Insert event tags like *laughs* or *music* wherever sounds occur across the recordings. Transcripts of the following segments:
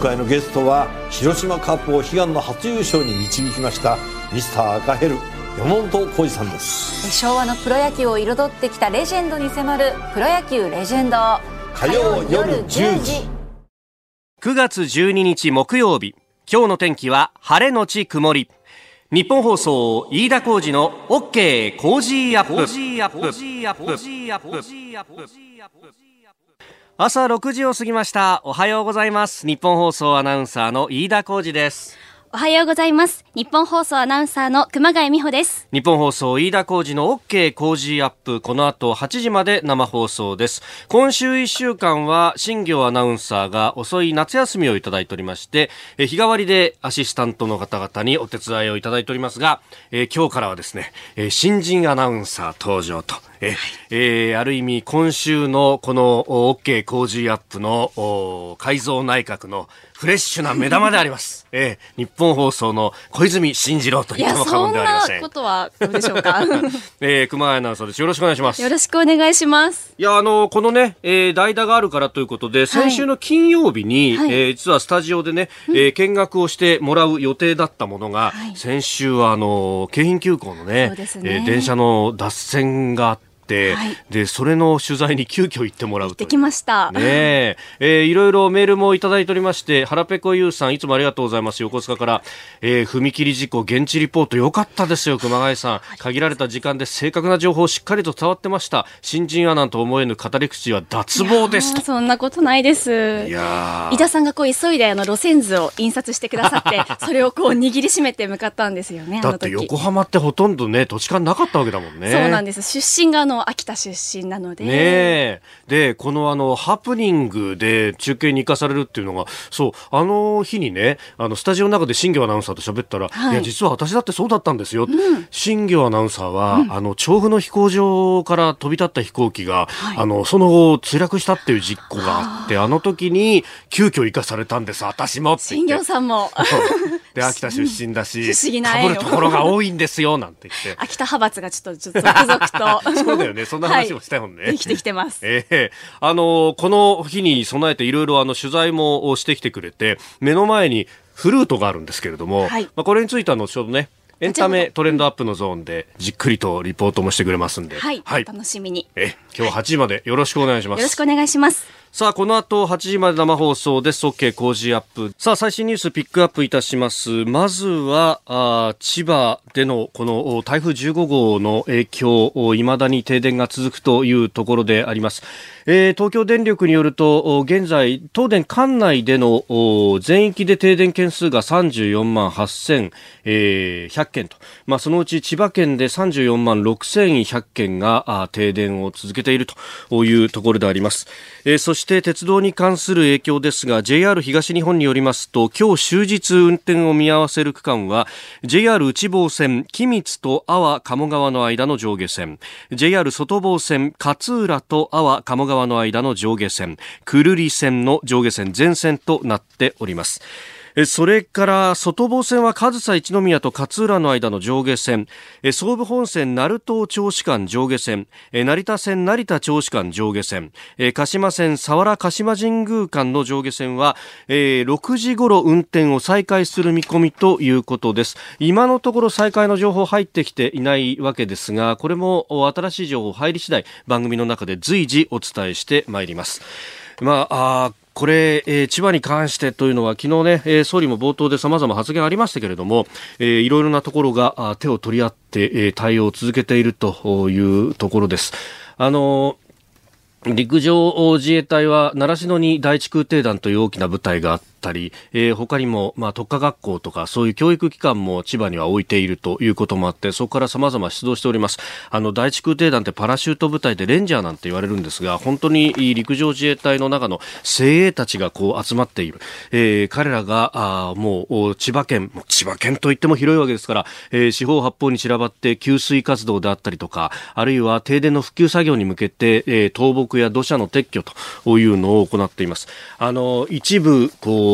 回のゲストは広島カープを悲願の初優勝に導きましたミスター赤ヘル山本浩二さんです。昭和のプロ野球を彩ってきたレジェンドに迫る「プロ野球レジェンド」火曜夜10時。9月12日木曜日。今日の天気は晴れのち曇り。ニッポン放送飯田浩司の OK Cozy Up朝6時を過ぎました。おはようございます。日本放送アナウンサーの飯田浩二です。おはようございます。日本放送アナウンサーの熊谷美穂です。日本放送飯田浩二の OK 工事アップこの後8時まで生放送です今週1週間は新業アナウンサーが遅い夏休みをいただいておりましてえ日替わりでアシスタントの方々にお手伝いをいただいておりますが、えー今日からはですね、えー新人アナウンサー登場とええーある意味今週のこのお OK 工事アップのお改造内閣のフレッシュな目玉であります。*laughs* えー日本放送の小泉進次郎と言っても過言ではありませんなこ。とはどうでしょうか？*laughs* えー、熊谷アナウンサーです。よろしくお願いします。よろしくお願いします。いや、あの、このね、えー、代打があるからということで、先週の金曜日に、はいえー実はスタジオでね、えー見学をしてもらう予定だったものが、はい先週は、あの、京浜急行のねねえー電車の脱線があって、はいで、それの取材に急遽行ってもらうときました。ねええーいろいろメールもいただいておりまして、腹ペコユーさん、いつもありがとうございます。横須賀から、えー踏切事故、現地リポート、よかったですよ、熊谷さん。限られた時間で正確な情報しっかりと伝わってました。新人アナと思えぬ語り口は脱帽ですそんなことないです。いやー井田さんがこう急いであの路線図を印刷してくださって、*laughs* それをこう握りしめて向かったんですよね。だって横浜ってほとんどね、土地勘なかったわけだもんね。そうなんです。出身があの秋田出身なので。ねえ。で、このあの、ハプニングで中継に行かされるっていうのが、そう、あの日にね、あの、スタジオの中で新業アナウンサーと喋ったら、はいい、や、実は私だってそうだったんですよ。新業アナウンサーは、あの、調布の飛行場から飛び立った飛行機が、あの、その後、墜落したっていう実行があって、あの時に、急遽行かされたんです、私もって。新業さんもで、秋田出身だし、不思ところが多いんですよ、なんて言って。*laughs* 秋田派閥がちょっとちょっと続々と。*laughs* そうだよねそんな話もしたよねはいできてきてます。ええあのこの日に備えていろいろあの取材もしてきてくれて、目の前にフルートがあるんですけれども、はいまあ、これについては後ほどね、エンタメトレンドアップのゾーンでじっくりとリポートもしてくれますんで、はい。はいお楽しみに。え今日は8時までよろしくお願いします。よろしくお願いします。さあ、この後8時まで生放送です。OK 工事アップ。さあ、最新ニュースピックアップいたします。まずは、あ千葉でのこの台風15号の影響、未だに停電が続くというところであります。えー東京電力によると、現在、東電管内での全域で停電件数が34万8100、件と。まあ、そのうち千葉県で34万6100件が停電を続けているというところであります。えーそして鉄道に関する影響ですが JR 東日本によりますと今日終日運転を見合わせる区間は JR 内房線君津と阿波鴨川の間の上下線 JR 外房線勝浦と阿波鴨川川の間の上下線久留里線の上下線全線となっております。それから外房線は上総一宮と勝浦の間の上下線。総武本線鳴門銚子間上下線。成田線成田銚子間上下線。鹿島線佐原鹿島神宮間の上下線は6時頃運転を再開する見込みということです。今のところ再開の情報入ってきていないわけですがこれも新しい情報入り次第番組の中で随時お伝えしてまいります。まあこれ、えー千葉に関してというのは昨日ね、えー総理も冒頭で様々発言ありましたけれども、えーいろいろなところがあ手を取り合って、えー対応を続けているというところです。あのー陸上自衛隊は習志野に第一空挺団という大きな部隊があったり、えー他にも、まあ、特化学校とかそういう教育機関も千葉には置いているということもあってそこから様々出動しております。あの第一空挺団ってパラシュート部隊でレンジャーなんて言われるんですが本当に陸上自衛隊の中の精鋭たちがこう集まっている、えー彼らがあもう千葉県も千葉県といっても広いわけですから、えー四方八方に散らばって給水活動であったりとかあるいは停電の復旧作業に向けて、えー倒木や土砂の撤去というのを行っています。あの一部こ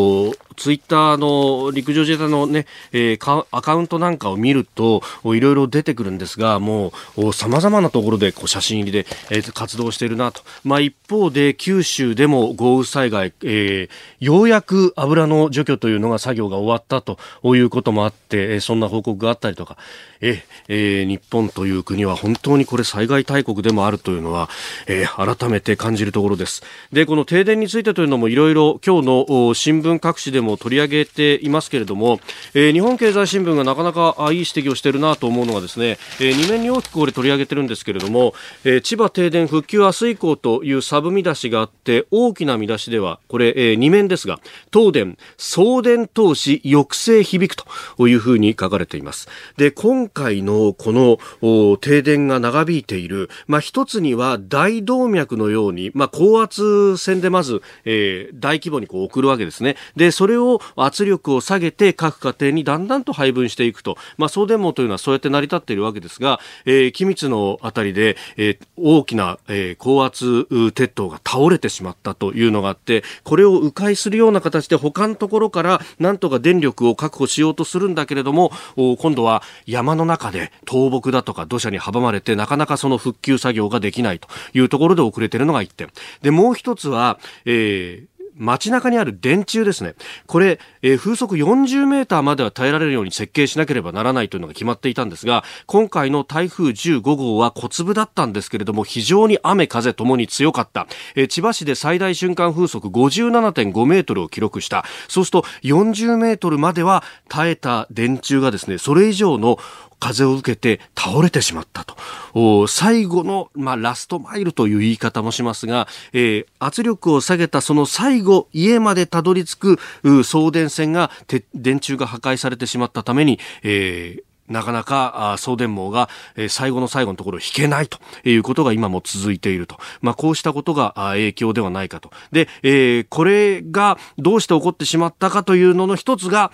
ツイッターの陸上自衛隊のね、えー、アカウントなんかを見ると、いろいろ出てくるんですが、もう、様々なところでこう写真入りで、えー、活動しているなと。まあ一方で、九州でも豪雨災害、えー、ようやく油の除去というのが作業が終わったということもあって、そんな報告があったりとか、ええー、日本という国は本当にこれ災害大国でもあるというのは、えー、改めて感じるところです。で、この停電についてというのもいろいろ今日の新聞各紙でも取り上げていますけれども、えー、日本経済新聞がなかなかあいい指摘をしているなと思うのはですね、えー、2面に大きくこれ取り上げてるんですけれども、えー、千葉停電復旧明日以降というサブ見出しがあって大きな見出しではこれ、えー、2面ですが東電送電投資抑制響くというふうに書かれています。で今回のこの停電が長引いている、まあ、一つには大動脈のように、まあ、高圧線でまず、えー、大規模にこう送るわけですね。でそれを圧力を下げて各家庭にだんだんと配分していくと、まあ、送電網というのはそうやって成り立っているわけですが、えー、君津のあたりで、えー、大きな、えー、高圧鉄塔が倒れてしまったというのがあってこれを迂回するような形で他のところからなんとか電力を確保しようとするんだけれども今度は山の中で倒木だとか土砂に阻まれてなかなかその復旧作業ができないというところで遅れているのが1点。でもう一つは、えー街中にある電柱ですね。これ、えー、風速40メーターまでは耐えられるように設計しなければならないというのが決まっていたんですが、今回の台風15号は小粒だったんですけれども、非常に雨風ともに強かった。えー、千葉市で最大瞬間風速57.5メートルを記録した。そうすると40メートルまでは耐えた電柱がですね、それ以上の風を受けて倒れてしまったと。最後の、まあ、ラストマイルという言い方もしますが、えー、圧力を下げたその最後、家までたどり着く送電線が、電柱が破壊されてしまったために、えーなかなか送電網が最後の最後のところを引けないということが今も続いていると。まあ、こうしたことが影響ではないかと。で、えー、これがどうして起こってしまったかというのの一つが、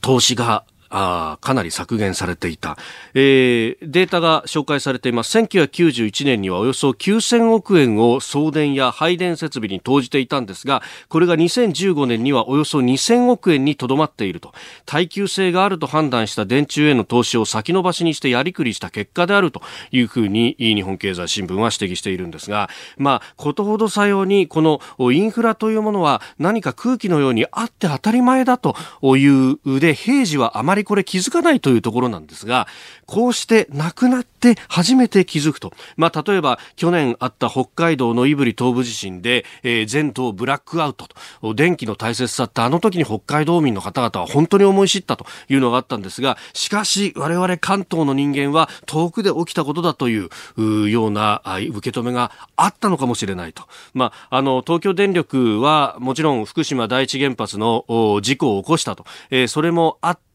投資があかなり削減されていた、えー、データが紹介されています。1991年にはおよそ9000億円を送電や配電設備に投じていたんですがこれが2015年にはおよそ2000億円にとどまっていると。耐久性があると判断した電柱への投資を先延ばしにしてやりくりした結果であるというふうに日本経済新聞は指摘しているんですがまあことほどさようにこのインフラというものは何か空気のようにあって当たり前だというで平時はあまりこれ気づかないというところなんですが、こうして亡くなって初めて気づくと。まあ、例えば去年あった北海道の胆振東部地震で、えー、全島ブラックアウトと、電気の大切さってあの時に北海道民の方々は本当に思い知ったというのがあったんですが、しかし我々関東の人間は遠くで起きたことだというような受け止めがあったのかもしれないと。まあ、あの、東京電力はもちろん福島第一原発の事故を起こしたと、えー、それもあって、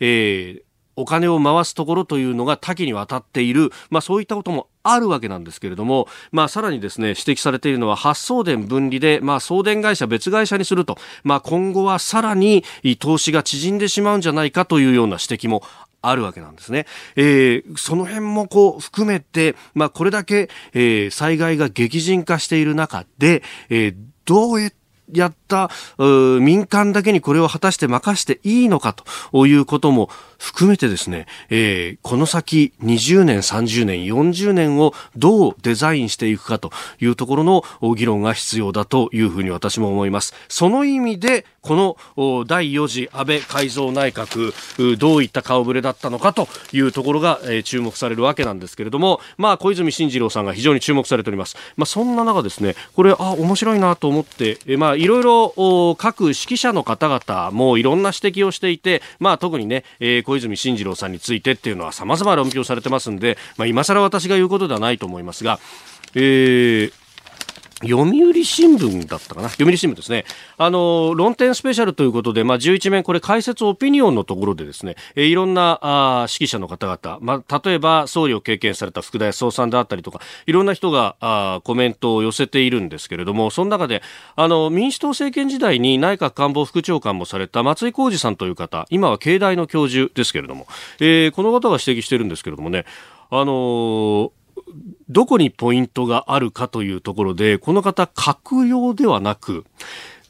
えー、お金を回すところというのが多岐にわたっている、まあそういったこともあるわけなんですけれども、まあさらにですね、指摘されているのは発送電分離で、まあ送電会社別会社にすると、まあ今後はさらに投資が縮んでしまうんじゃないかというような指摘もあるわけなんですね。えー、その辺もこう含めて、まあこれだけ、えー、災害が激甚化している中で、えー、どうやってった民間だけにこれを果たして任していいのかということも含めてですね、えー、この先20年、30年、40年をどうデザインしていくかというところの議論が必要だというふうに私も思います。その意味で、この第4次安倍改造内閣、どういった顔ぶれだったのかというところが、え、注目されるわけなんですけれども、まあ、小泉進次郎さんが非常に注目されております。まあ、そんな中ですね、これ、あ、面白いなと思って、え、まあ、いろいろ各指揮者の方々もいろんな指摘をしていて、まあ、特にね、えー小泉進次郎さんについてっていうのは様々論評されてますんで、まあ、今更私が言うことではないと思いますが、えー、読売新聞だったかな？読売新聞ですね。あの、論点スペシャルということで、まあ、11面、これ解説オピニオンのところでですね、え、いろんな、あ指揮者の方々、まあ、例えば、総理を経験された福田康夫さんであったりとか、いろんな人が、あコメントを寄せているんですけれども、その中で、あの、民主党政権時代に内閣官房副長官もされた松井浩二さんという方、今は経大の教授ですけれども、えー、この方が指摘してるんですけれどもね、あのーどこにポイントがあるかというところで、この方、閣僚ではなく、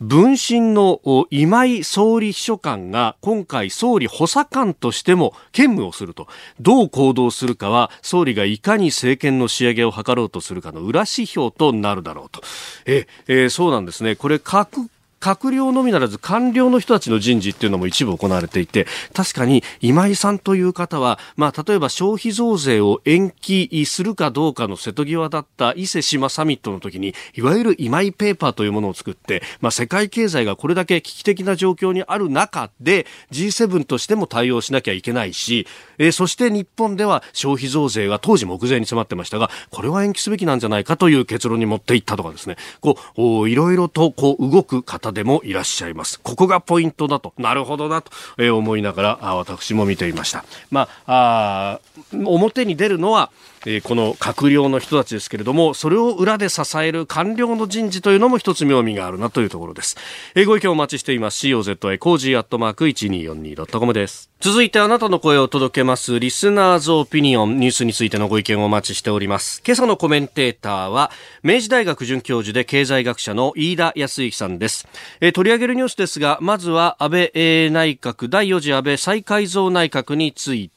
分身の今井総理秘書官が今回総理補佐官としても兼務をすると。どう行動するかは総理がいかに政権の仕上げを図ろうとするかの裏指標となるだろうと。え、えー、そうなんですね。これ各閣僚のみならず官僚の人たちの人事っていうのも一部行われていて確かに今井さんという方は、まあ、例えば消費増税を延期するかどうかの瀬戸際だった伊勢志摩サミットの時にいわゆる今井ペーパーというものを作って、まあ、世界経済がこれだけ危機的な状況にある中で G7 としても対応しなきゃいけないし、えー、そして日本では消費増税が当時目前に迫ってましたがこれは延期すべきなんじゃないかという結論に持っていったとかですね。こういろいろとこう動く方でもいらっしゃいます。ここがポイントだと、なるほどなと、え思いながら私も見ていました。まあ、あ表に出るのは、えこの閣僚の人たちですけれども、それを裏で支える官僚の人事というのも一つ妙味があるなというところです。えご意見お待ちしています。COZY コージーアットマーク 1242.com です。続いてあなたの声を届けますリスナーズオピニオンニュースについてのご意見をお待ちしております。今朝のコメンテーターは明治大学准教授で経済学者の飯田泰之さんです。え取り上げるニュースですが、まずは安倍、え内閣第4次安倍再改造内閣について、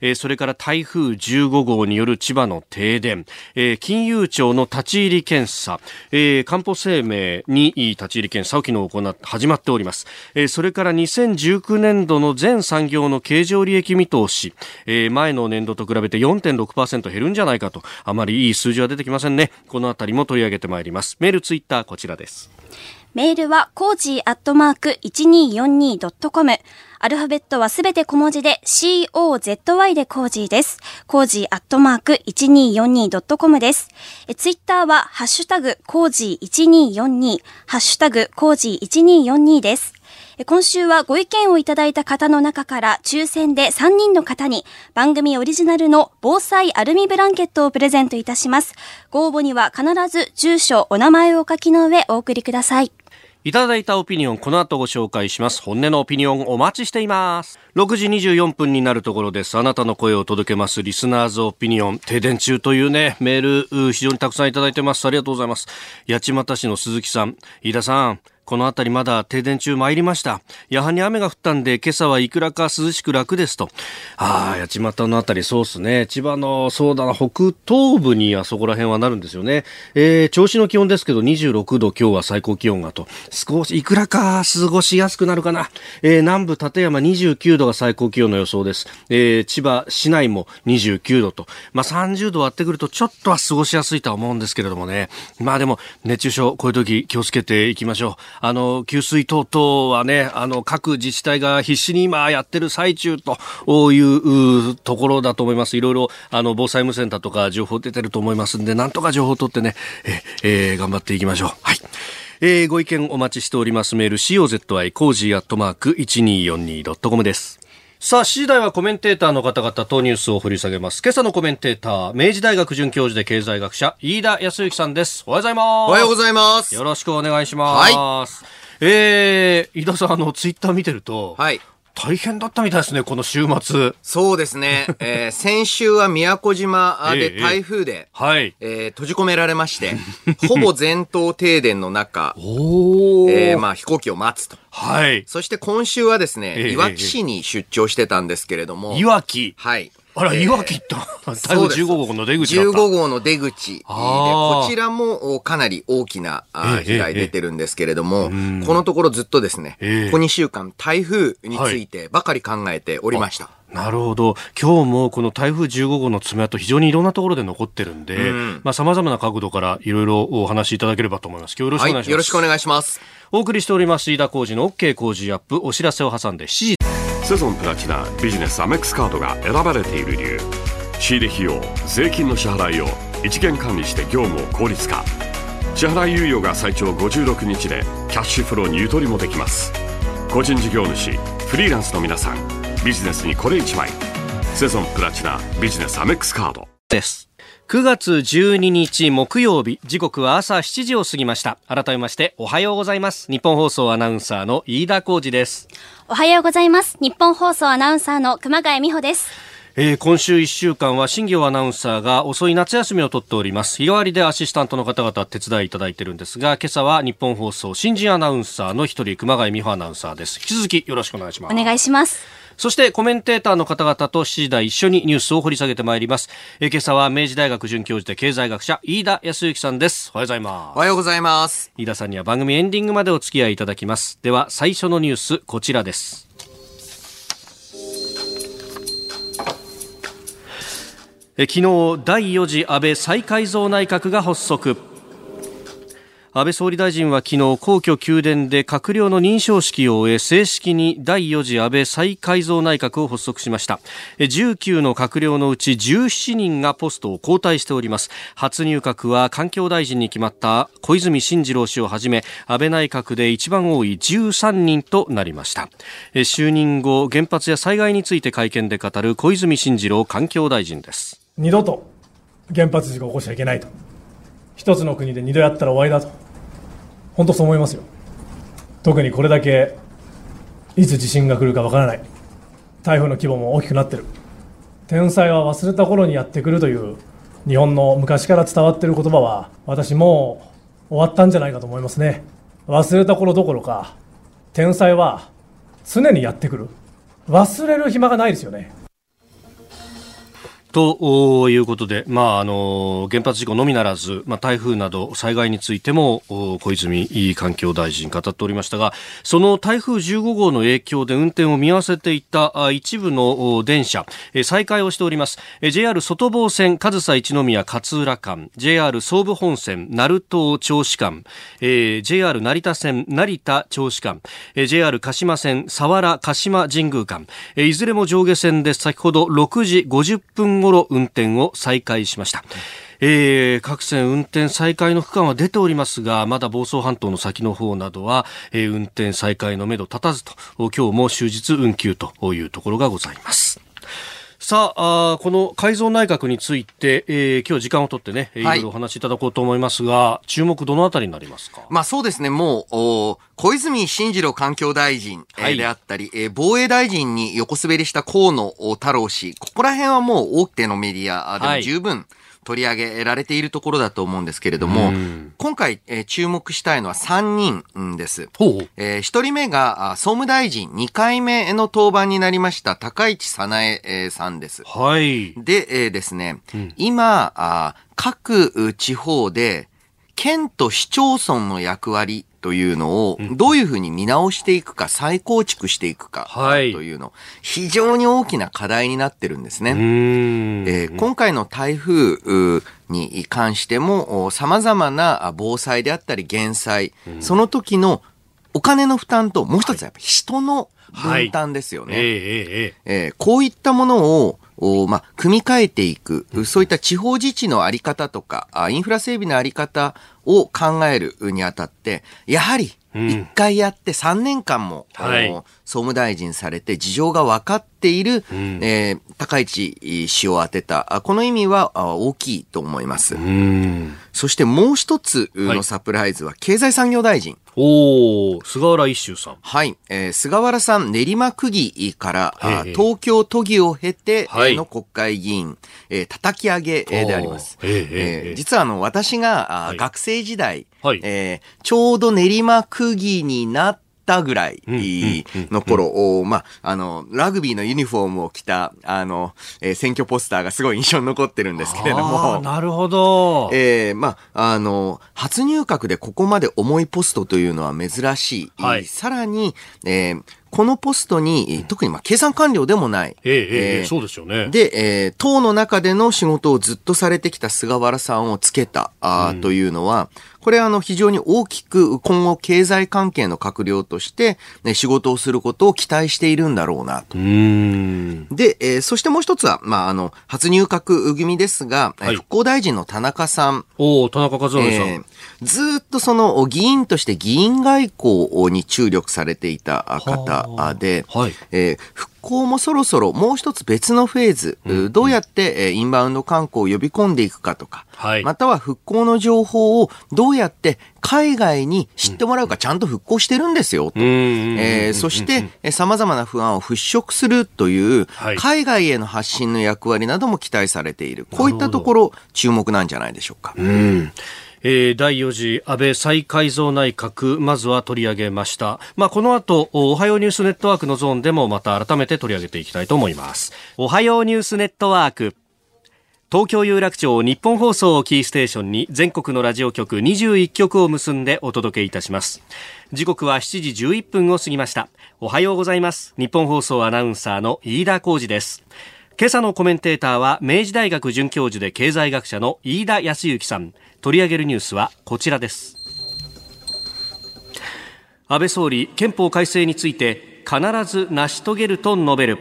えそれから台風15号による千葉の停電、え金融庁の立ち入り検査、えー、かんぽ生命に立ち入り検査を昨日行っ始まっております。えそれから2019年度の全産業の経常利益見通し、えー、前の年度と比べて4.6%減るんじゃないかと、あまりいい数字は出てきませんね。このあたりも取り上げてまいります。メール、ツイッター、こちらです。メールは、コージーアットマーク 1242.com。アルファベットはすべて小文字で COZY でコージーです。コージーアットマーク 1242.com です。ツイッターは、ハッシュタグコージー1242、ハッシュタグコージー1242です。今週はご意見をいただいた方の中から抽選で3人の方に番組オリジナルの防災アルミブランケットをプレゼントいたします。ご応募には必ず住所、お名前をお書きの上お送りください。いただいたオピニオン、この後ご紹介します。本音のオピニオンお待ちしています。6時24分になるところです。あなたの声を届けます。リスナーズオピニオン、停電中というね、メール、非常にたくさんいただいてます。ありがとうございます。八街市の鈴木さん、飯田さん、この辺りまだ停電中参りました。やはり雨が降ったんで、今朝はいくらか涼しく楽ですと。ああ、八街の辺りそうっすね。千葉の、そうだな、北東部にあそこら辺はなるんですよね。えー、銚子の気温ですけど、26度今日は最高気温がと。少し、いくらか過ごしやすくなるかな。えー、南部立山29度が最高気温の予想です。えー、千葉市内も29度と。まあ、30度割ってくるとちょっとは過ごしやすいとは思うんですけれどもね。まあでも、熱中症、こういう時気をつけていきましょう。あの、給水等々はね、あの、各自治体が必死に今やってる最中というところだと思います。いろいろ、あの、防災無線だとか情報出てると思いますんで、なんとか情報を取ってね、え、えー、頑張っていきましょう。はい。えー、ご意見お待ちしております。メール、COZY コージーアットマーク 1242.com です。さあ、7時台はコメンテーターの方々とニュースを掘り下げます。今朝のコメンテーター、明治大学准教授で経済学者、飯田泰之さんです。おはようございます。おはようございます。よろしくお願いします。はい。えー、飯田さん、あの、ツイッター見てると、はい。大変だったみたいですね、この週末。そうですね。*laughs* えー、先週は宮古島で台風で、ええはい、えー、閉じ込められまして、*laughs* ほぼ全島停電の中、おえー、まあ飛行機を待つと。はい。そして今週はですね、いわき市に出張してたんですけれども。いわきはい。あら、いわきった台風15号の出口だった。15号の出口で、こちらもかなり大きな被害出てるんですけれども、このところずっとですね、ここ2週間台風についてばかり考えておりました。なるほど。今日もこの台風15号の爪痕、非常にいろんなところで残ってるんで、うん、まあ様々な角度からいろいろお話しいただければと思います。今日よろしくお願いします。はい、よろしくお願いします。お送りしております、飯田浩二の OK 工事アップ、お知らせを挟んで7時。セゾンプラチナビジネスアメックスカードが選ばれている理由。仕入れ費用税金の支払いを一元管理して業務を効率化。支払い猶予が最長56日でキャッシュフローにゆとりもできます。個人事業主フリーランスの皆さんビジネスにこれ一枚。セゾンプラチナビジネスアメックスカード。です。9月12日木曜日時刻は朝7時を過ぎました。改めましておはようございます。日本放送アナウンサーの飯田浩二です。おはようございます。日本放送アナウンサーの熊谷美穂です。えー、今週1週間は新業アナウンサーが遅い夏休みを取っております。日替わりでアシスタントの方々手伝いいただいてるんですが今朝は日本放送新人アナウンサーの一人熊谷美穂アナウンサーです。引き続きよろしくお願いします。お願いしますそしてコメンテーターの方々と7時台一緒にニュースを掘り下げてまいります。えー、今朝は明治大学准教授で経済学者飯田康之さんです。おはようございます。おはようございます。飯田さんには番組エンディングまでお付き合いいただきます。では最初のニュースこちらです。昨日第4次安倍再改造内閣が発足安倍総理大臣は昨日皇居宮殿で閣僚の認証式を終え正式に第4次安倍再改造内閣を発足しました。19の閣僚のうち17人がポストを交代しております。初入閣は環境大臣に決まった小泉進次郎氏をはじめ安倍内閣で一番多い13人となりました。就任後原発や災害について会見で語る小泉進次郎環境大臣です。二度と原発事故を起こしちゃいけないと。一つの国で二度やったら終わりだと。本当そう思いますよ。特にこれだけ、いつ地震が来るかわからない。台風の規模も大きくなってる。天災は忘れた頃にやってくるという日本の昔から伝わってる言葉は私もう終わったんじゃないかと思いますね。忘れた頃どころか天災は常にやってくる。忘れる暇がないですよね。ということで、まあ、あの原発事故のみならず、まあ、台風など災害についても小泉環境大臣語っておりましたがその台風15号の影響で運転を見合わせていた一部の電車再開をしております。JR 外房線上総一宮勝浦間 JR 総武本線鳴門銚子間 JR 成田線成田銚子間 JR 鹿島線佐原鹿島神宮間いずれも上下線で先ほど6時50分ごろ運転を再開しました。えー、各線運転再開の区間は出ておりますが、まだ房総半島の先の方などは、えー、運転再開のめど立たずと、今日も終日運休というところがございます。さあこの改造内閣について、えー、今日時間を取ってね、い。ろいろお話しいただこうと思いますが、注目どのあたりになりますか？まあそうですね、もう、小泉進次郎環境大臣であったり、はい、えー、防衛大臣に横滑りした河野太郎氏、ここら辺はもう大手のメディアでも十分、はい取り上げられているところだと思うんですけれども、今回、えー、注目したいのは3人です。えー、1人目が総務大臣2回目の登板になりました高市早苗さんです。はい。で、えー、ですね、うん、今あ、各地方で県と市町村の役割というのを、どういうふうに見直していくか、再構築していくか、というの、非常に大きな課題になってるんですね。えー、今回の台風に関しても、様々な防災であったり減災、その時のお金の負担と、もう一つはやっぱ人の分担ですよね。はい、えー、こういったものを、まあ、組み替えていく、そういった地方自治のあり方とか、インフラ整備のあり方を考えるにあたって、やはり、一回やって3年間も、はい、総務大臣されて事情が分かっている、うん、えー、高市氏を当てた、この意味は大きいと思います。そしてもう一つのサプライズは経済産業大臣。おお菅原一秀さん。はい。えー、菅原さん、練馬区議から、東京都議を経て、はい、の国会議員、えー、叩き上げであります。えー、実はあの、私が、はい、学生時代、はい、えー、ちょうど練馬区議になったぐらいの頃、まあ、あの、ラグビーのユニフォームを着た、あの、えー、選挙ポスターがすごい印象に残ってるんですけれども。なるほど。えー、まあ、あの、初入閣でここまで重いポストというのは珍しい。はい、さらに、えー、このポストに、特にまあ経産官僚でもない。えええー、そうですよね。で、えー、党の中での仕事をずっとされてきた菅原さんをつけた、あ、うん、というのは、これはあの非常に大きく今後経済関係の閣僚として、ね、仕事をすることを期待しているんだろうなと。で、えー、そしてもう一つは、まあ、あの、初入閣組ですが、はい、復興大臣の田中さん。お田中和夫さん。えー、ずっとその議員として議員外交に注力されていた方で、はい、えー、復興もそろそろもう一つ別のフェーズ、どうやってえーインバウンド観光を呼び込んでいくかとか、はいまたは復興の情報をどうやって海外に知ってもらうか、ちゃんと復興してるんですよ、と。うんえーそして、えー様々な不安を払拭するというはい、海外への発信の役割なども期待されている。こういったところ、注目なんじゃないでしょうか。えー第4次安倍再改造内閣、まずは取り上げました。まあ、この後、おはようニュースネットワークのゾーンでもまた改めて取り上げていきたいと思います。おはようニュースネットワーク。東京有楽町日本放送をキーステーションに全国のラジオ局21局を結んでお届けいたします。時刻は7時11分を過ぎました。おはようございます。日本放送アナウンサーの飯田浩二です。今朝のコメンテーターは明治大学准教授で経済学者の飯田康之さん。取り上げるニュースはこちらです。安倍総理、憲法改正について必ず成し遂げると述べる。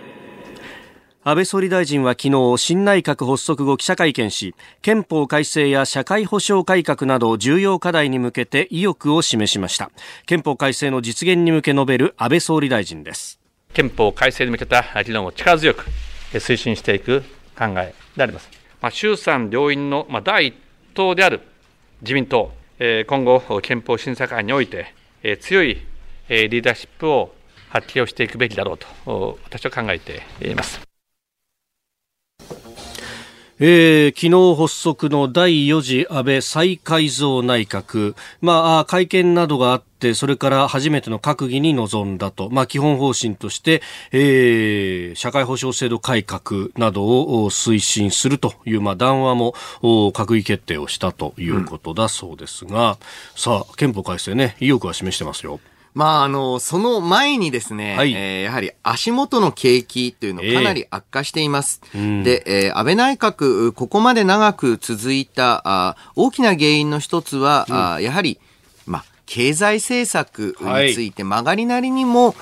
安倍総理大臣は昨日新内閣発足後記者会見し憲法改正や社会保障改革など重要課題に向けて意欲を示しました憲法改正の実現に向け述べる安倍総理大臣です憲法改正に向けた議論を力強く推進していく考えであります。まあ、衆参両院の第一党である自民党、今後、憲法審査会において、強いリーダーシップを発揮をしていくべきだろうと、私は考えています。えー昨日発足の第4次安倍再改造内閣、まあ、会見などがあって、それから初めての閣議に臨んだと、まあ、基本方針として、えー社会保障制度改革などを推進するという、まあ、談話も閣議決定をしたということだそうですが、さあ、憲法改正ね、意欲は示してますよ。まあ、あの、その前にですね、はい。えーやはり足元の景気というのかなり悪化しています。ん。で、えー安倍内閣、ここまで長く続いたあ大きな原因の一つは、あやはり、まあ、経済政策について曲がりなりにも、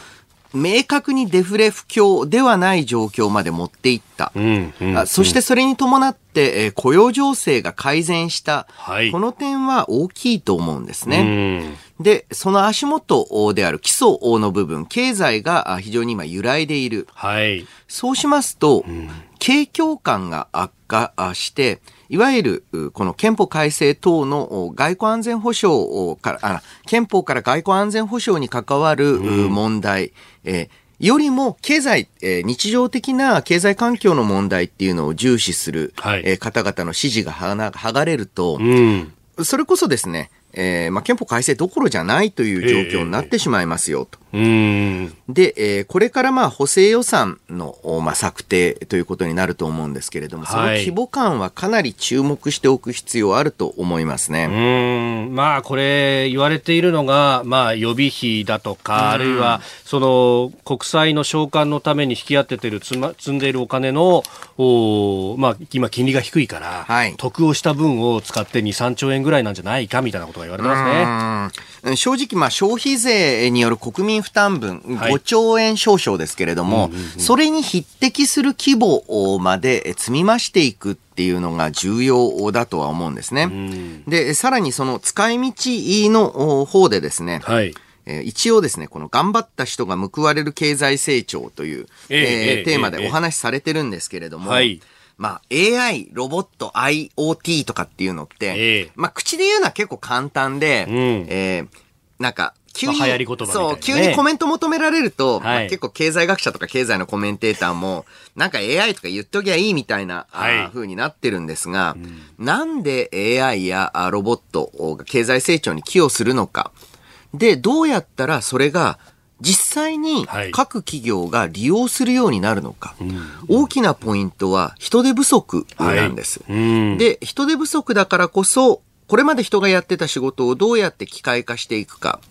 明確にデフレ不況ではない状況まで持っていった。うんうんあそしてそれに伴って、えー雇用情勢が改善した、はいこの点は大きいと思うんですね。うんで、その足元である基礎の部分、経済があ非常に今揺らいでいる。はい。そうしますと、景況感が悪化あして、いわゆるうこの憲法改正等のお外交安全保障から、あ憲法から外交安全保障に関わるう問題、えーよりも経済、えー日常的な経済環境の問題っていうのを重視する、はいえー方々の支持が剥がれると、うん。それこそですね、えーまあ、憲法改正どころじゃないという状況になってしまいますよと。うん。で、えーこれからまあ補正予算の、おまあ、策定ということになると思うんですけれども、そのはい規模感はかなり注目しておく必要あると思いますうね。ーんまあこれ言われているのが、まあ予備費だとか、あるいはその国債の償還のために引き当ててる積ま積んでいるお金の、おまあ今金利が低いから、はい得をした分を使って2、3兆円ぐらいなんじゃないかみたいなことが言われてますね。うん正直、まあ、消費税による国民負担分、はい。5兆円少々ですけれども、それに匹敵する規模まで積み増していくっていうのが重要だとは思うんですね。で、さらにその使い道の方でですね、はい。えー一応ですね、この頑張った人が報われる経済成長という、えええええーテーマええでお話しされてるんですけれども、はい。まあ AI、ロボット、IoT とかっていうのって、ええ。まあ口で言うのは結構簡単で、うん。えーなんか、急に、まあ流行り言葉ねそう、急にコメント求められると、はいまあ結構経済学者とか経済のコメンテーターも、なんか AI とか言っときゃいいみたいな、はい風になってるんですが、なんで AI やあロボットが経済成長に寄与するのか。で、どうやったらそれが実際にはい各企業が利用するようになるのか。大きなポイントは人手不足なんです。うん。で、人手不足だからこそ、これまで人がやってた仕事をどうやって機械化していくか。っ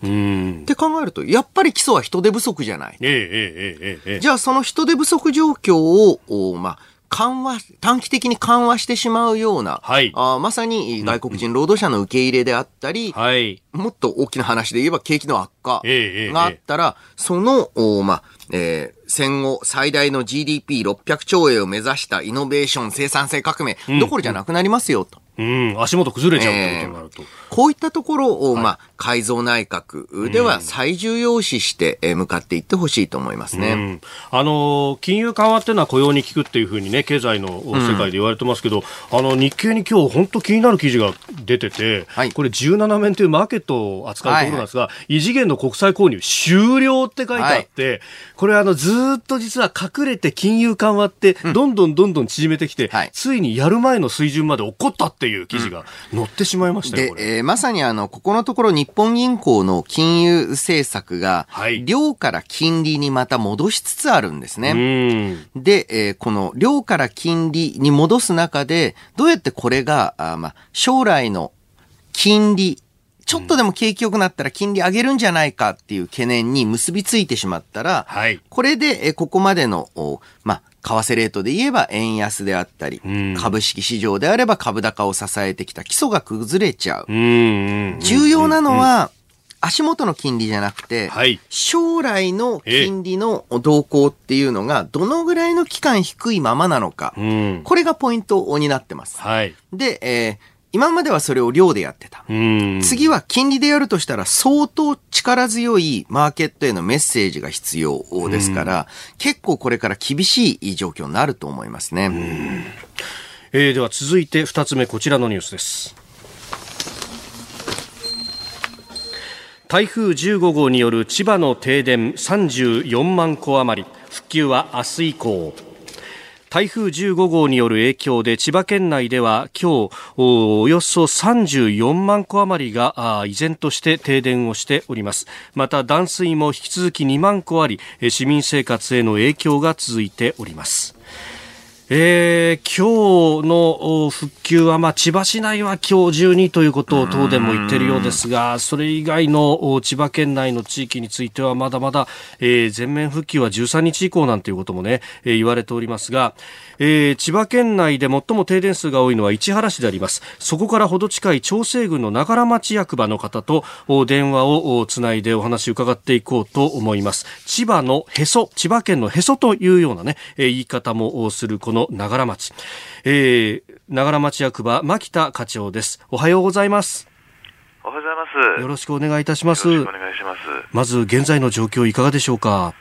て考えると、やっぱり基礎は人手不足じゃない。えええ、じゃあその人手不足状況を、まあ、緩和、短期的に緩和してしまうような、はい、あまさに外国人労働者の受け入れであったり、はい、もっと大きな話で言えば景気の悪化があったら、その、おまあ、えー、戦後最大の GDP600 兆円を目指したイノベーション生産性革命、うん。どころじゃなくなりますよ、と。うん、足元崩れちゃうってことになると。こういったところを、まあ、改造内閣では最重要視してえー向かっていってほしいと思いますね。うん。あの金融緩和っていうのは雇用に効くっていうふうにね経済の世界で言われてますけど、あの日経に今日本当気になる記事が出てて、はい。これ17面というマーケットを扱うところなんですが、異次元の国債購入終了って書いてあって、これあのずーっと実は隠れて金融緩和ってどんどんどんどん縮めてきて、はい。ついにやる前の水準まで起こったっていう記事が載ってしまいましたよ、で。えーまさにあの、ここのところ日本銀行の金融政策がはい、量から金利にまた戻しつつあるんですね。うん。で、えーこの量から金利に戻す中で、どうやってこれが、あまあ、将来の金利、ちょっとでも景気良くなったら金利上げるんじゃないかっていう懸念に結びついてしまったら、はい。これで、えーここまでの、おまあ、為替レートで言えば円安であったり、ん株式市場であれば株高を支えてきた基礎が崩れちゃう。うん重要なのは、足元の金利じゃなくて、はい将来の金利の動向っていうのが、どのぐらいの期間低いままなのか、うんこれがポイントになってます。はい。で、えー今まではそれを量でやってた。うん。次は金利でやるとしたら相当力強いマーケットへのメッセージが必要ですから、結構これから厳しい状況になると思いますね。えーでは続いて2つ目こちらのニュースです。台風15号による千葉の停電34万戸余り。復旧は明日以降台風15号による影響で千葉県内では今日おおよそ34万戸余りが依然として停電をしております。また断水も引き続き2万戸あり市民生活への影響が続いております。えー今日の復旧は、まあ、千葉市内は今日中にということを東電も言っているようですが、それ以外の千葉県内の地域についてはまだまだ、えー全面復旧は13日以降なんていうこともね、えー言われておりますが、えー千葉県内で最も停電数が多いのは市原市であります。そこからほど近い長生郡の長良町役場の方と電話をつないでお話を伺っていこうと思います。千葉のへそ、千葉県のへそというようなね、言い方もするこの長良町。えー長良町役場、牧田課長です。おはようございます。おはようございます。よろしくお願いいたします。お願いします。まず、現在の状況いかがでしょうか？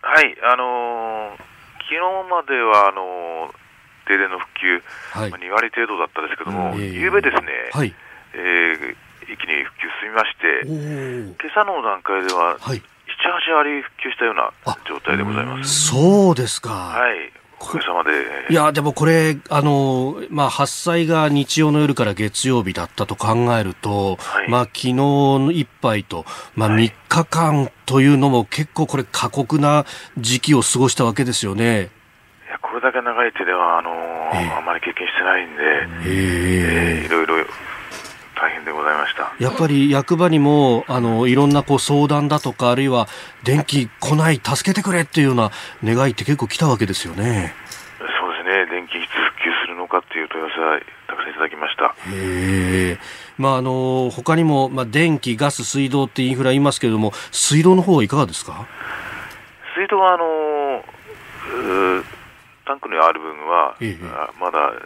はい、あのー昨日までは、あのー停電の復旧、はいまあ2割程度だったですけども、うんええ夕べですね、はい。えー一気に復旧進みまして、今朝の段階では、はい。7、8割復旧したような状態でございます。そうですか。はい、おかげさまで、いや、でもこれ、あの、まあ、発災が日曜の夜から月曜日だったと考えると、はい。まあ、昨日の一杯と、まあ、3日間というのも結構これ過酷な時期を過ごしたわけですよね。いやこれだけ長い手では、あのーええ。あまり経験してないんで、へえ。えーいろいろ大変でございました。やっぱり役場にも、あの、いろんなこう相談だとか、あるいは電気来ない、助けてくれっていうような願いって結構来たわけですよね。そうですね、電気いつ復旧するのかっていう問い合わせはたくさんいただきました。へえ。まあ、あの、他にも、まあ、電気、ガス、水道ってインフラ言いますけれども、水道の方はいかがですか？水道はあのタンクにある分は、ええあまだ、え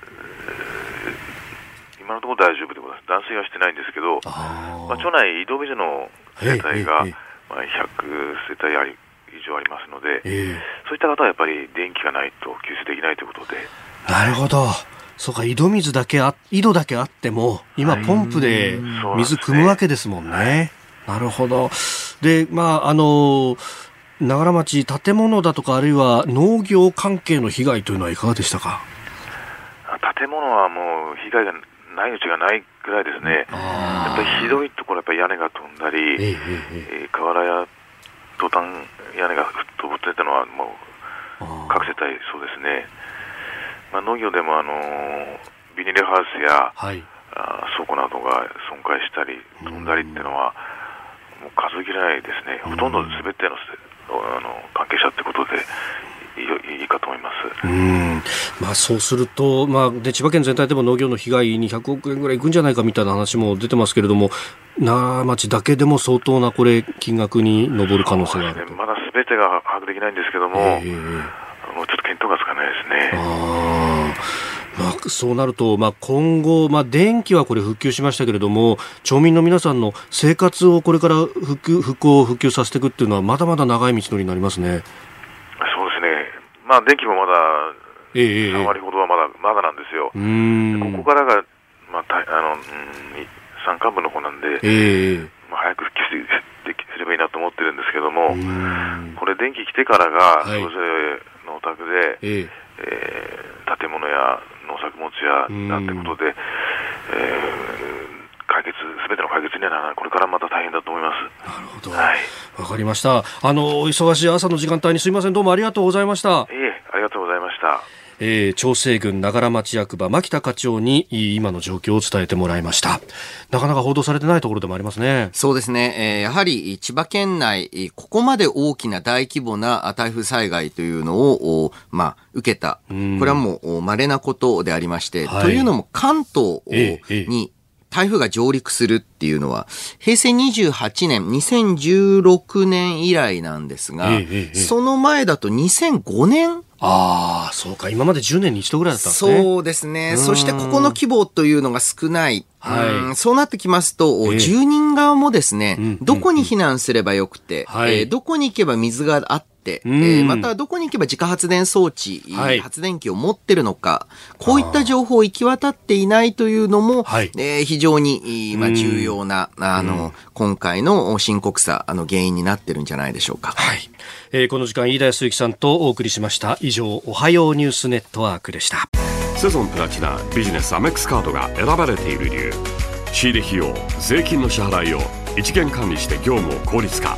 ー今のところ大丈夫でございます。断水はしてないんですけど、あまあ、町内移動ビジの世帯が、まあ、100世帯あり以上ありますので、えそういった方はやっぱり電気がないと給水できないということで、えなるほど。そうか、井戸水だけあ、井戸だけあっても、今ポンプで水汲むわけですもんね。なるほど。で、まあ、あの、長良町、建物だとか、あるいは農業関係の被害というのはいかがでしたか？あ建物はもう被害がないうちがないぐらいですね。やっぱりひどいところ、やっぱり屋根が飛んだり、ええ瓦やトタン屋根が吹っ飛ぶってたのはもうあ各世帯そうですね、まあ、農業でも、あのービニールハウスやはい。あー倉庫などが損壊したり飛んだりっていうのはもう数切れないですね、ほとんど全てのせあの関係者ってことでいいかと思います。うんまあ、そうすると、まあで、千葉県全体でも農業の被害に100億円ぐらいいくんじゃないかみたいな話も出てますけれども、長町だけでも相当なこれ、金額に上る可能性があるまだ全てが把握できないんですけども、ええあのちょっと見当がつかないですね。ああ、まあ、そうなると、まあ、今後、まあ、電気はこれ復旧しましたけれども、町民の皆さんの生活をこれから復旧、復興、復旧させていくっていうのは、まだまだ長い道のりになりますね。まあ、電気もまだ、ええええ。3割ほどはまだ、まだなんですよ。ここからが、まあ、たあの、うん、山間部の方なんで、ええまあ、早く復旧できすればいいなと思ってるんですけども、これ電気来てからが、はい。それぞれのお宅で、ええ。えー建物や農作物やなんてことで、えー解決、すべての解決にはならない、これからまた大変だと思います。なるほど。はい。わかりました。あの、お忙しい朝の時間帯にすいません。どうもありがとうございました。いえ、ありがとうございました。えー、調整郡長良町役場牧田課長にい今の状況を伝えてもらいました。なかなか報道されてないところでもありますね。そうですね。えーやはり千葉県内、えーここまで大きな大規模なあ台風災害というのを、おまあ、受けた。こんれはもうお稀なことでありまして、はいというのも関東ええええに台風が上陸するっていうのは、平成28年、2016年以来なんですが、ええその前だと2005年？ああ、そうか。今まで10年に一度ぐらいだったんですね。そうですね。うんそしてここの規模というのが少ない。はいうんそうなってきますと、ええ住人側もですね、うんどこに避難すればよくて、はいえーどこに行けば水があって、うんえーまたどこに行けば自家発電装置、はい発電機を持ってるのか、こういった情報を行き渡っていないというのも、はいえー非常に、まあ、うん重要な、あの、今回の深刻さ、あの、原因になってるんじゃないでしょうか。はい。えーこの時間、飯田康之さんとお送りしました。以上、おはようニュースネットワークでした。セゾンプラチナビジネスアメックスカードが選ばれている理由仕入れ費用税金の支払いを一元管理して業務を効率化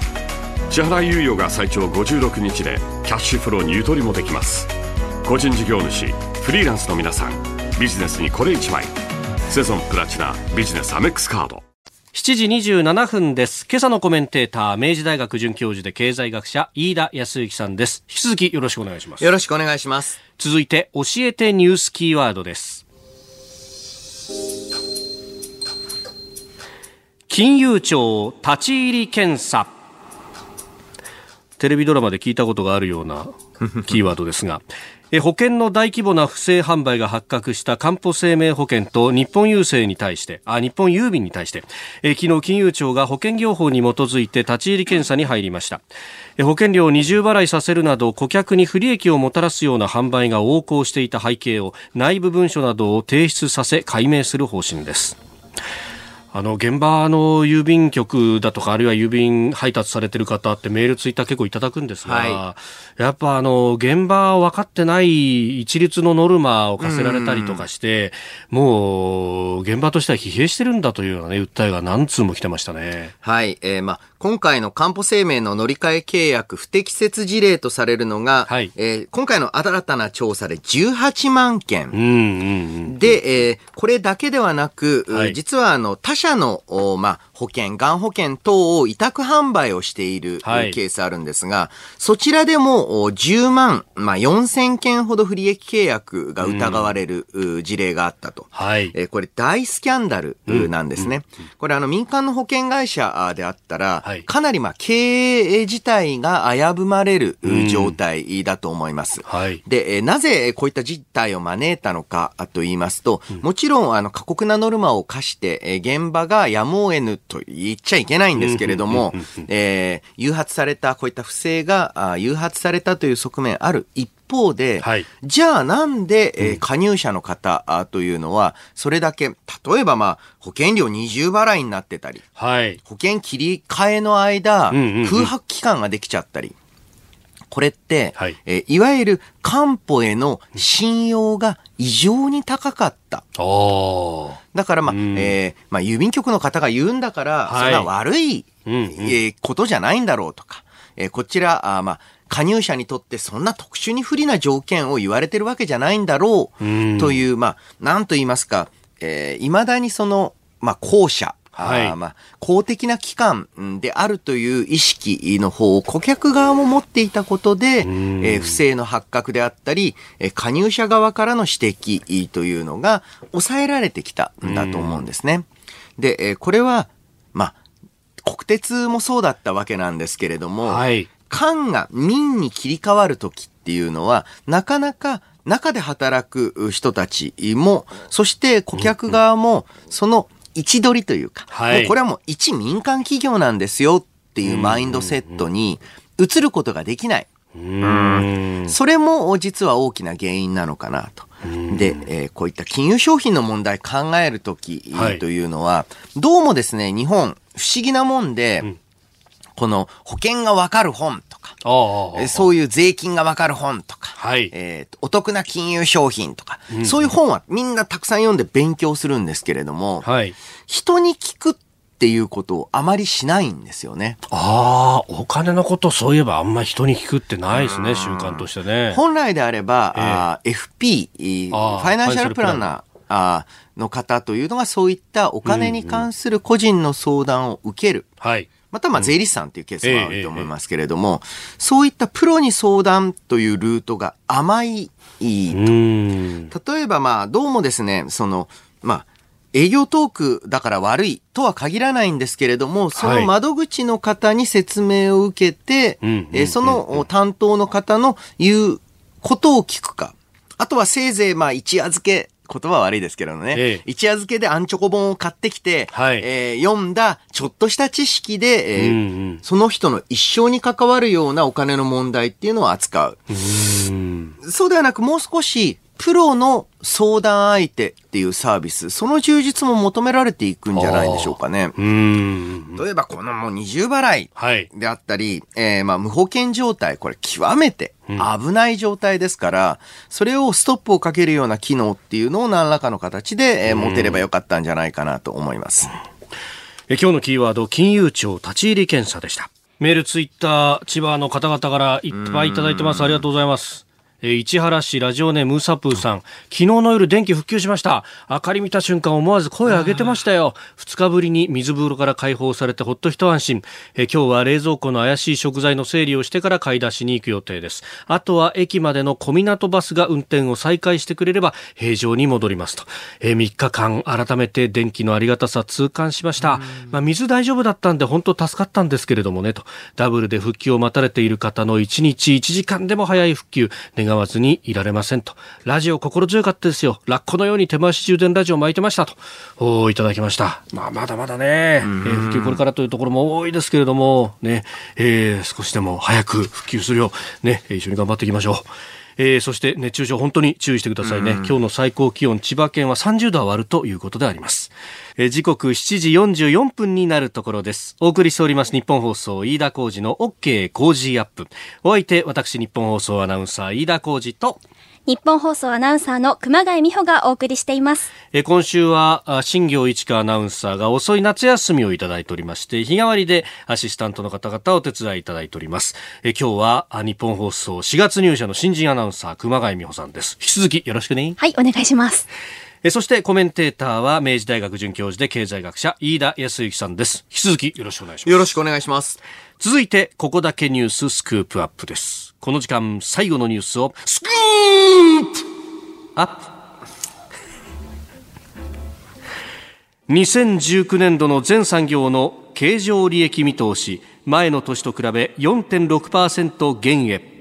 支払い猶予が最長56日でキャッシュフローにゆとりもできます個人事業主フリーランスの皆さんビジネスにこれ1枚セゾンプラチナビジネスアメックスカード7時27分です。今朝のコメンテーター、明治大学准教授で経済学者、飯田康之さんです。引き続きよろしくお願いします。よろしくお願いします。続いて、教えてニュースキーワードです。金融庁立ち入り検査。テレビドラマで聞いたことがあるような *laughs* キーワードですが、え保険の大規模な不正販売が発覚したかんぽ生命保険と日本郵政に対して、あ、日本郵便に対して、え昨日金融庁が保険業法に基づいて立ち入り検査に入りました。え保険料を二重払いさせるなど顧客に不利益をもたらすような販売が横行していた背景を内部文書などを提出させ解明する方針です。あの現場の郵便局だとかあるいは郵便配達されてる方ってメールツイッター結構いただくんですが、はやっぱあの現場分かってない一律のノルマを課せられたりとかして、もう現場としては疲弊してるんだというようなね訴えが何通も来てましたね。はい。えーまあ、今回のかんぽ生命の乗り換え契約不適切事例とされるのが、はいえー今回の新たな調査で18万件。うんうんうん。で、えーこれだけではなく、はい実はあの他社の、まあ、保険、がん保険等を委託販売をしている、はいケースあるんですが、そちらでもお10万、まあ、4000件ほど不利益契約が疑われる、う事例があったと。はい。えーこれ大スキャンダルうなんですね。これあの民間の保険会社あであったら、はいかなりまあ経営自体が危ぶまれるううん状態だと思います。はい。で、えーなぜこういった事態を招いたのかと言いますと、もちろん、あの、過酷なノルマを課して、えー現場がやむを得ぬと言っちゃいけないんですけれども、えー誘発された、こういった不正が、あ誘発されたという側面ある一方で、はいじゃあなんで、えー加入者の方あというのは、それだけ、例えばまあ、保険料二重払いになってたり、はい。保険切り替えの間、空白期間ができちゃったり。これって、はい。えーいわゆる担保への信用が異常に高かった。ああ。だからまあ、うん。えーまあ、郵便局の方が言うんだから、はい。それは悪い、うんうん。えーことじゃないんだろうとか、えーこちら、あーまあ、加入者にとってそんな特殊に不利な条件を言われてるわけじゃないんだろう、うん。という、まあ、なんと言いますか、えー、未だにその、まあ、公社、はいまあ、公的な機関うんであるという意識の方を顧客側も持っていたことで、んえー不正の発覚であったり、えー加入者側からの指摘というのが抑えられてきたんだと思うんですね。で、えーこれは、まあ、国鉄もそうだったわけなんですけれども、はい。官が民に切り替わるときっていうのは、なかなか中で働く人たちも、そして顧客側も、その位置取りというか、はい。もうこれはもう一民間企業なんですよっていうマインドセットに移ることができない。それも実は大きな原因なのかなと。で、えーこういった金融商品の問題考えるときはい。というのは、どうもですね、日本、不思議なもんで、この保険がわかる本。とか、えーそういう税金がわかる本とか、はいえーお得な金融商品とか、そういう本はみんなたくさん読んで勉強するんですけれども、はい。人に聞くっていうことをあまりしないんですよね。ああ、お金のことそういえばあんま人に聞くってないですね、習慣としてね。本来であれば、FP、えーあーファイナンシャルプランナーあーの方というのがそういったお金に関する個人の相談を受ける。はい。またまあ税理士さんっていうケースもあると思いますけれども、そういったプロに相談というルートが甘い。うーん。例えばまあどうもですね、その、まあ、営業トークだから悪いとは限らないんですけれども、その窓口の方に説明を受けて、えーその担当の方の言うことを聞くか。あとはせいぜいまあ一夜漬け、言葉は悪いですけどね。ええ一夜漬けでアンチョコ本を買ってきて、はいえー読んだちょっとした知識で、えーうんうんその人の一生に関わるようなお金の問題っていうのを扱う。そうではなくもう少しプロの相談相手っていうサービス、その充実も求められていくんじゃないでしょうかね。うーん。例えばこのもう二重払いはい。であったり、えーまあ無保険状態、これ極めて危ない状態ですから、それをストップをかけるような機能っていうのを何らかの形で、えー持てればよかったんじゃないかなと思います。え今日のキーワード、金融庁立ち入り検査でした。メール、ツイッター、千葉の方々からいっぱいいただいてます。ありがとうございます。えー市原市ラジオネームーサプーさん。昨日の夜電気復旧しました。明かり見た瞬間思わず声を上げてましたよ。二日ぶりに水風呂から解放されてほっと一安心。えー今日は冷蔵庫の怪しい食材の整理をしてから買い出しに行く予定です。あとは駅までの小港バスが運転を再開してくれれば平常に戻りますと。えー3日間改めて電気のありがたさ痛感しました。まあ、水大丈夫だったんで本当助かったんですけれどもねと。ダブルで復旧を待たれている方の1日1時間でも早い復旧願わずにいられませんと。ラジオ心強かったですよ。ラッコのように手回し充電ラジオ巻いてましたと。おーいただきました。まあまだまだね、えー復旧これからというところも多いですけれども、ね、えー少しでも早く復旧するよう、ね、一緒に頑張っていきましょう。えーそして熱中症本当に注意してくださいね。今日の最高気温千葉県は30度は割るということであります。えー時刻7時44分になるところです。お送りしております日本放送飯田浩二の OK 工事アップ。お相手私日本放送アナウンサー飯田浩二と日本放送アナウンサーの熊谷美穂がお送りしています。えー今週は、あ新行一華アナウンサーが遅い夏休みをいただいておりまして、日替わりでアシスタントの方々をお手伝いいただいております。えー今日は、あ日本放送4月入社の新人アナウンサー、熊谷美穂さんです。引き続きよろしくね。はい、お願いします。えーそしてコメンテーターは、明治大学准教授で経済学者、飯田康之さんです。引き続きよろしくお願いします。よろしくお願いします。続いて、ここだけニューススクープアップです。この時間、最後のニュースを、スクープアップ2019年度の全産業の経常利益見通し、前の年と比べ4.6%減へ。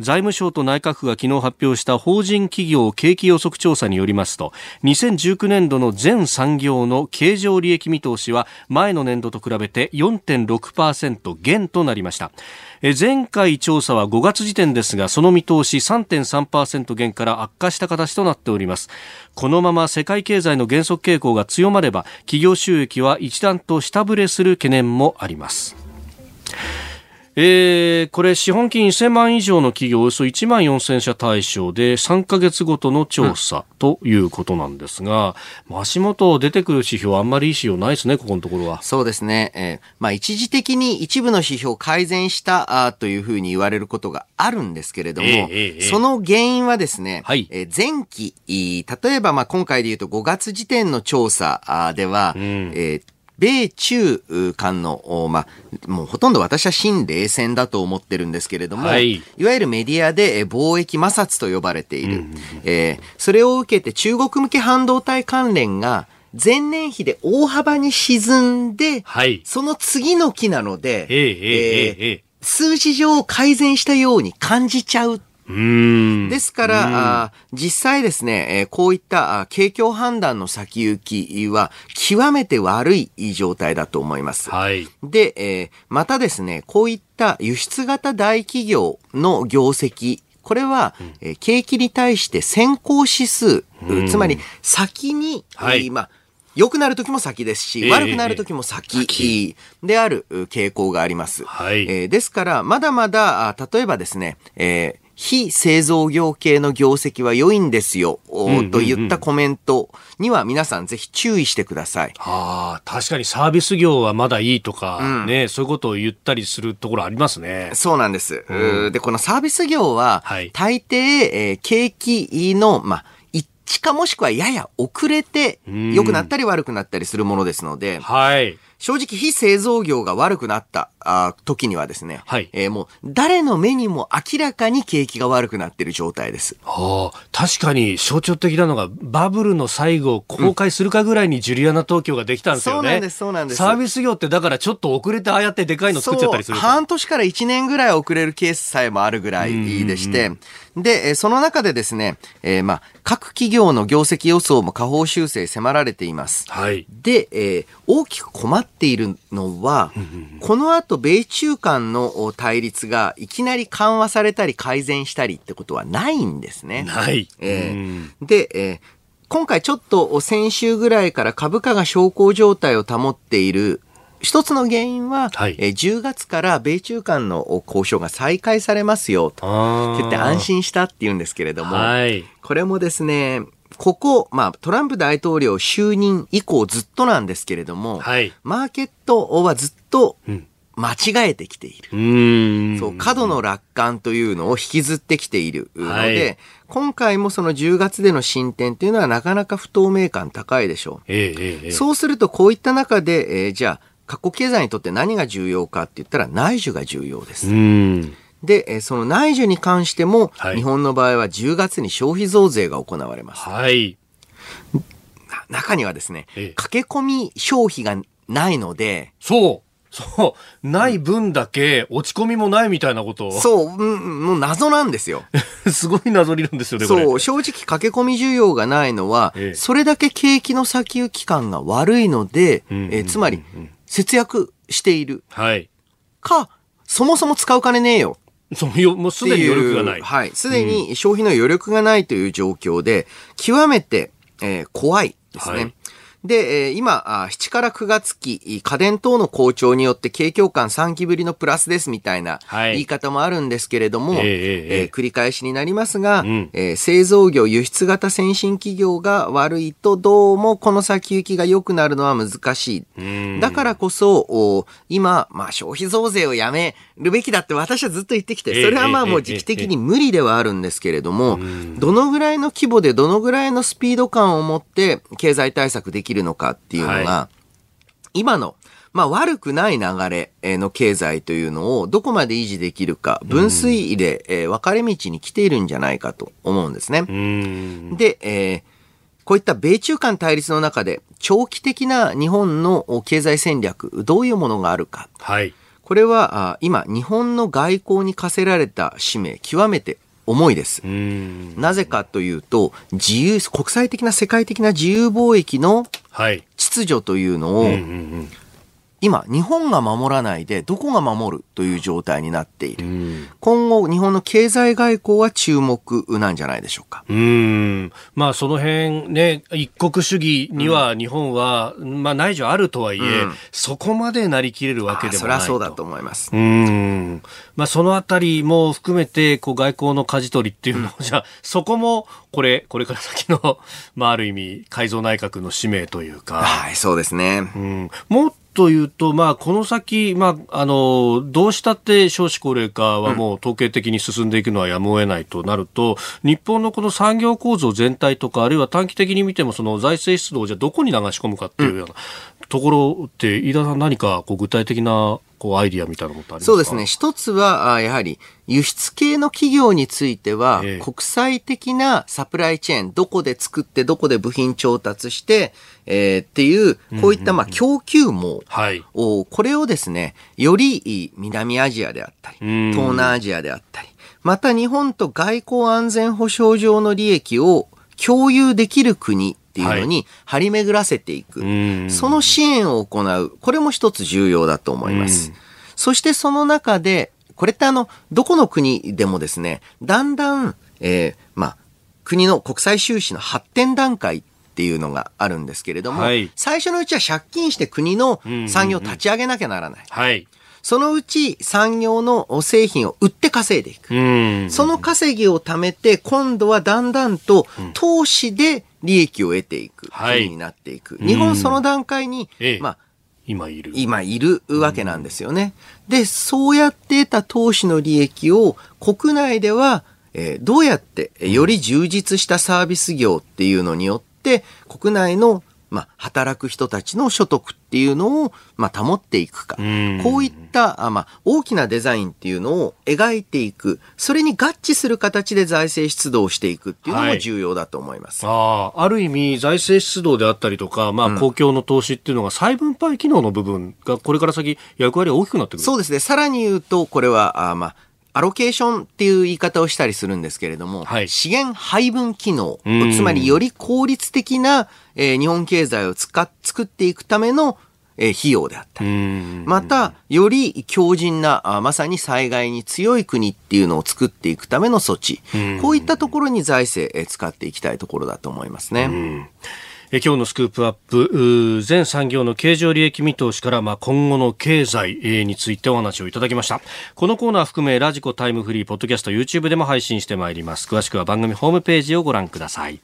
財務省と内閣府が昨日発表した法人企業景気予測調査によりますと2019年度の全産業の経常利益見通しは前の年度と比べて4.6%減となりました。前回調査は5月時点ですがその見通し3.3%減から悪化した形となっております。このまま世界経済の減速傾向が強まれば企業収益は一段と下振れする懸念もあります。えーこれ資本金1000万以上の企業およそ1万4000社対象で3ヶ月ごとの調査ということなんですが、足元出てくる指標あんまりいい指標ないですね、ここのところは。そうですね。えーまあ一時的に一部の指標を改善したあーというふうに言われることがあるんですけれども、ええええええその原因はですね、はいえー前期、い例えばまあ今回で言うと5月時点の調査では、んえー米中間の、まあ、もうほとんど私は新冷戦だと思ってるんですけれども、はい、いわゆるメディアで貿易摩擦と呼ばれている、うん、えー、それを受けて中国向け半導体関連が前年比で大幅に沈んで、はい、その次の期なので、え、え、数字上改善したように感じちゃうですから、実際ですね、えーこういった景況判断の先行きは極めて悪い状態だと思います。はい。で、えーまたですね、こういった輸出型大企業の業績、これは、えー景気に対して先行指数、つまり先に、はい。良くなる時も先ですし、ええ悪くなる時も先先。であるう傾向があります。はい。えーですから、まだまだ、あ例えばですね、えー非製造業系の業績は良いんですよ、といったコメントには皆さんぜひ注意してください。はあ、確かにサービス業はまだいいとか、うんね、そういうことを言ったりするところありますね。そうなんです。うんで、このサービス業は、はい大抵、えー景気の、まあ、一致かもしくはやや遅れて、うん良くなったり悪くなったりするものですので、はい。正直非製造業が悪くなったあー時にはですね、はいえーもう誰の目にも明らかに景気が悪くなっている状態です。はあ、確かに象徴的なのがバブルの最後を公開するかぐらいにジュリアナ東京ができたんですよね。そうなんですそうなんですサービス業ってだからちょっと遅れてああやってでかいの作っちゃったりする半年から1年ぐらい遅れるケースさえもあるぐらいでして、で、えーその中でですね、えーまあ、各企業の業績予想も下方修正迫られています。はい。で、えー大きく困っているのは、この後、米中間のお対立がいきなり緩和されたり改善したりってことはないんですね。ない。えうん。ーで、えー今回ちょっと先週ぐらいから株価が小康状態を保っている一つの原因は、はい。えー10月から米中間のお交渉が再開されますよと。言って安心したって言うんですけれども、はい。これもですね、ここ、まあ、トランプ大統領就任以降ずっとなんですけれども、はい。マーケットはずっとうん間違えてきている。うーん。そう、過度の楽観というのを引きずってきているので、はい今回もその10月での進展というのはなかなか不透明感高いでしょえええええう。えそうするとこういった中で、えーじゃあ、各国経済にとって何が重要かって言ったら内需が重要です。うーん。で、えーその内需に関しても、はい日本の場合は10月に消費増税が行われます。はい。な中にはですね、ええ駆け込み消費がないので、そう。そう。ない分だけ落ち込みもないみたいなことを。そう、うんもう謎なんですよ。*laughs* すごい謎理論ですよね。そう、正直駆け込み需要がないのは、ええそれだけ景気の先行き感が悪いので、うんうんうんえーつまり、節約しているはい。か、そもそも使う金ねえよそう、よもうすでに余力がない。はい。すでに消費の余力がないという状況で、極めて、えー怖いですね。はいで、えー今あ、7から9月期、家電等の好調によって景況感3期ぶりのプラスですみたいなはい。言い方もあるんですけれども、ええええええー繰り返しになりますが、ん。えー製造業、輸出型先進企業が悪いと、どうもこの先行きが良くなるのは難しい。うん。だからこそ、お今、まあ消費増税をやめるべきだって私はずっと言ってきて、ええそれはまあええもう時期的に無理ではあるんですけれども、どのぐらいの規模でどのぐらいのスピード感を持って経済対策できるのかっていうのが、は今の、まあ悪くない流れえーの経済というのをどこまで維持できるか、分水でえー分かれ道に来ているんじゃないかと思うんですね。で、えーこういった米中間対立の中で、長期的な日本のお経済戦略、どういうものがあるか。はい。これは、あ今、日本の外交に課せられた使命、極めて重いです。なぜかというと、自由、国際的な世界的な自由貿易のはい。秩序というのを、うんうんうん。今、日本が守らないで、どこが守るという状態になっている。うん今後、日本の経済外交は注目なんじゃないでしょうか。うーん。まあ、その辺ね、一国主義には日本は、まあ、内需あるとはいえ、うんそこまでなりきれるわけでもないと。りゃそうだと思いますう。ーん。まあ、そのあたりも含めて、こう、外交の舵取りっていうのを、じゃあ、そこも、これ、これから先の、まあ、ある意味、改造内閣の使命というか、はい、そうですね。うん、もっと言うと、まあ、この先、まあ、あの、どうしたって少子高齢化はもう統計的に進んでいくのはやむを得ないとなると、日本のこの産業構造全体とか、あるいは短期的に見ても、その財政出動をじゃあどこに流し込むかっていうようなところって、飯田さん何かこう具体的なこうアイディアみたいなものってありますか？そうですね。。一つは、あやはり、輸出系の企業については、ええ国際的なサプライチェーン、どこで作って、どこで部品調達して、えーっていう、こういった、まあ、供給網はい。を、これをですね、より南アジアであったり、うん東南アジアであったり、また日本と外交安全保障上の利益を共有できる国っていうのに張り巡らせていく。うんその支援を行う。これも一つ重要だと思います。そしてその中で、これってあの、どこの国でもですね、だんだん、えーまあ、国の国際収支の発展段階っていうのがあるんですけれども、はい最初のうちは借金して国の産業を立ち上げなきゃならない。はい。そのうち産業の製品を売って稼いでいく。うん。その稼ぎを貯めて、今度はだんだんと投資で利益を得ていくはい国になっていく。日本その段階に、ええまあ、今いる。今いるわけなんですよね。で、そうやって得た投資の利益を国内では、えーどうやってえーより充実したサービス業っていうのによって、国内の、まあ、働く人たちの所得っていうのを、まあ、保っていくか。んこういった、あまあ、大きなデザインっていうのを描いていく。それに合致する形で財政出動をしていくっていうのもはい重要だと思います。ああ、ある意味、財政出動であったりとか、まあ、公共の投資っていうのが再分配機能の部分が、これから先、役割が大きくなってくる。そうですね。さらに言うと、これは、あまあ、アロケーションっていう言い方をしたりするんですけれども、はい。資源配分機能うん、つまりより効率的な、えー日本経済を使っ作っていくための、えー費用であったり、うん。また、より強靭な、あまさに災害に強い国っていうのを作っていくための措置、こういったところに財政、えー使っていきたいところだと思いますね。え今日のスクープアップ、全産業の経常利益見通しから、まあ、今後の経済についてお話をいただきました。このコーナー含め、ラジコタイムフリー、ポッドキャスト、YouTube でも配信してまいります。詳しくは番組ホームページをご覧ください。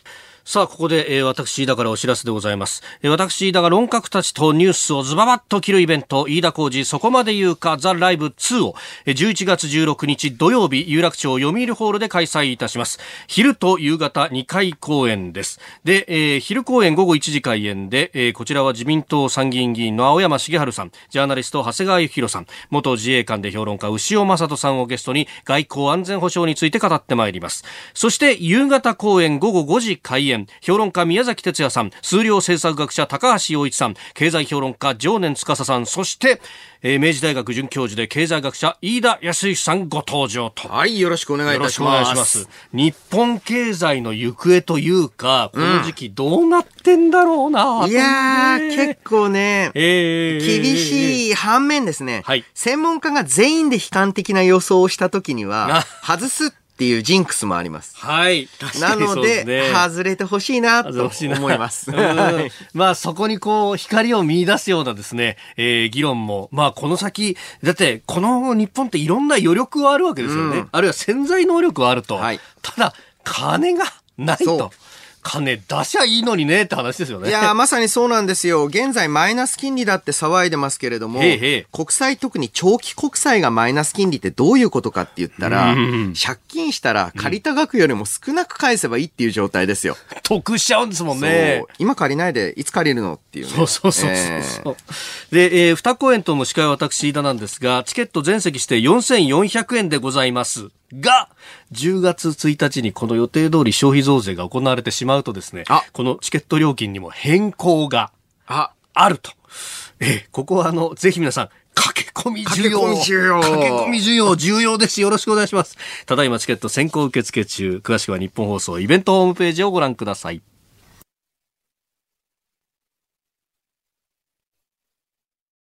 さあ、ここで、えー私、だからお知らせでございます。えー私、だが論客たちとニュースをズババッと切るイベント、飯田浩二、そこまで言うか、ザ・ライブ2を、えー11月16日土曜日、有楽町読売ホールで開催いたします。昼と夕方2回公演です。で、えー昼公演午後1時開演で、えーこちらは自民党参議院議員の青山茂春さん、ジャーナリスト長谷川幸宏さん、元自衛官で評論家牛尾正人さんをゲストに外交安全保障について語ってまいります。そして夕方公演午後5時開演、評論家宮崎哲也さん、数量政策学者高橋洋一さん、経済評論家常年司さん、そして、えー明治大学准教授で経済学者飯田康之さんご登場と。はい、よろしくお願いいたします。日本経済の行方というか、この時期どうなってんだろうな、いやー、ね結構ね、えー厳い。しい反面ですね、はい専門家が全員で悲観的な予想をした時にはあ、外すっていうジンクスもあります。はい。なのでね外れてほしいなと思います。まあそこにこう光を見出すようなですね、えー議論も、まあこの先、だってこの日本っていろんな余力はあるわけですよね。うんあるいは潜在能力はあると。はいただ、金がないと。金出しゃいいのにねって話ですよね。いやーまさにそうなんですよ。現在マイナス金利だって騒いでますけれども、へえへえ国債特に長期国債がマイナス金利ってどういうことかって言ったら、うん借金したら借りた額よりも少なく返せばいいっていう状態ですよ。得しちゃうんですもんね。今借りないでいつ借りるのっていうね。そうそうそうそうえそう。で、えー、二公演とも司会は私、飯田なんですが、チケット全席して4400円でございます。が、10月1日にこの予定通り消費増税が行われてしまうとですねあ、このチケット料金にも変更があ、あると。えーここはあの、ぜひ皆さん、駆け込み需要。駆け込み需要駆け込み需要重要です。よろしくお願いします。ただいまチケット先行受付中。詳しくは日本放送イベントホームページをご覧ください。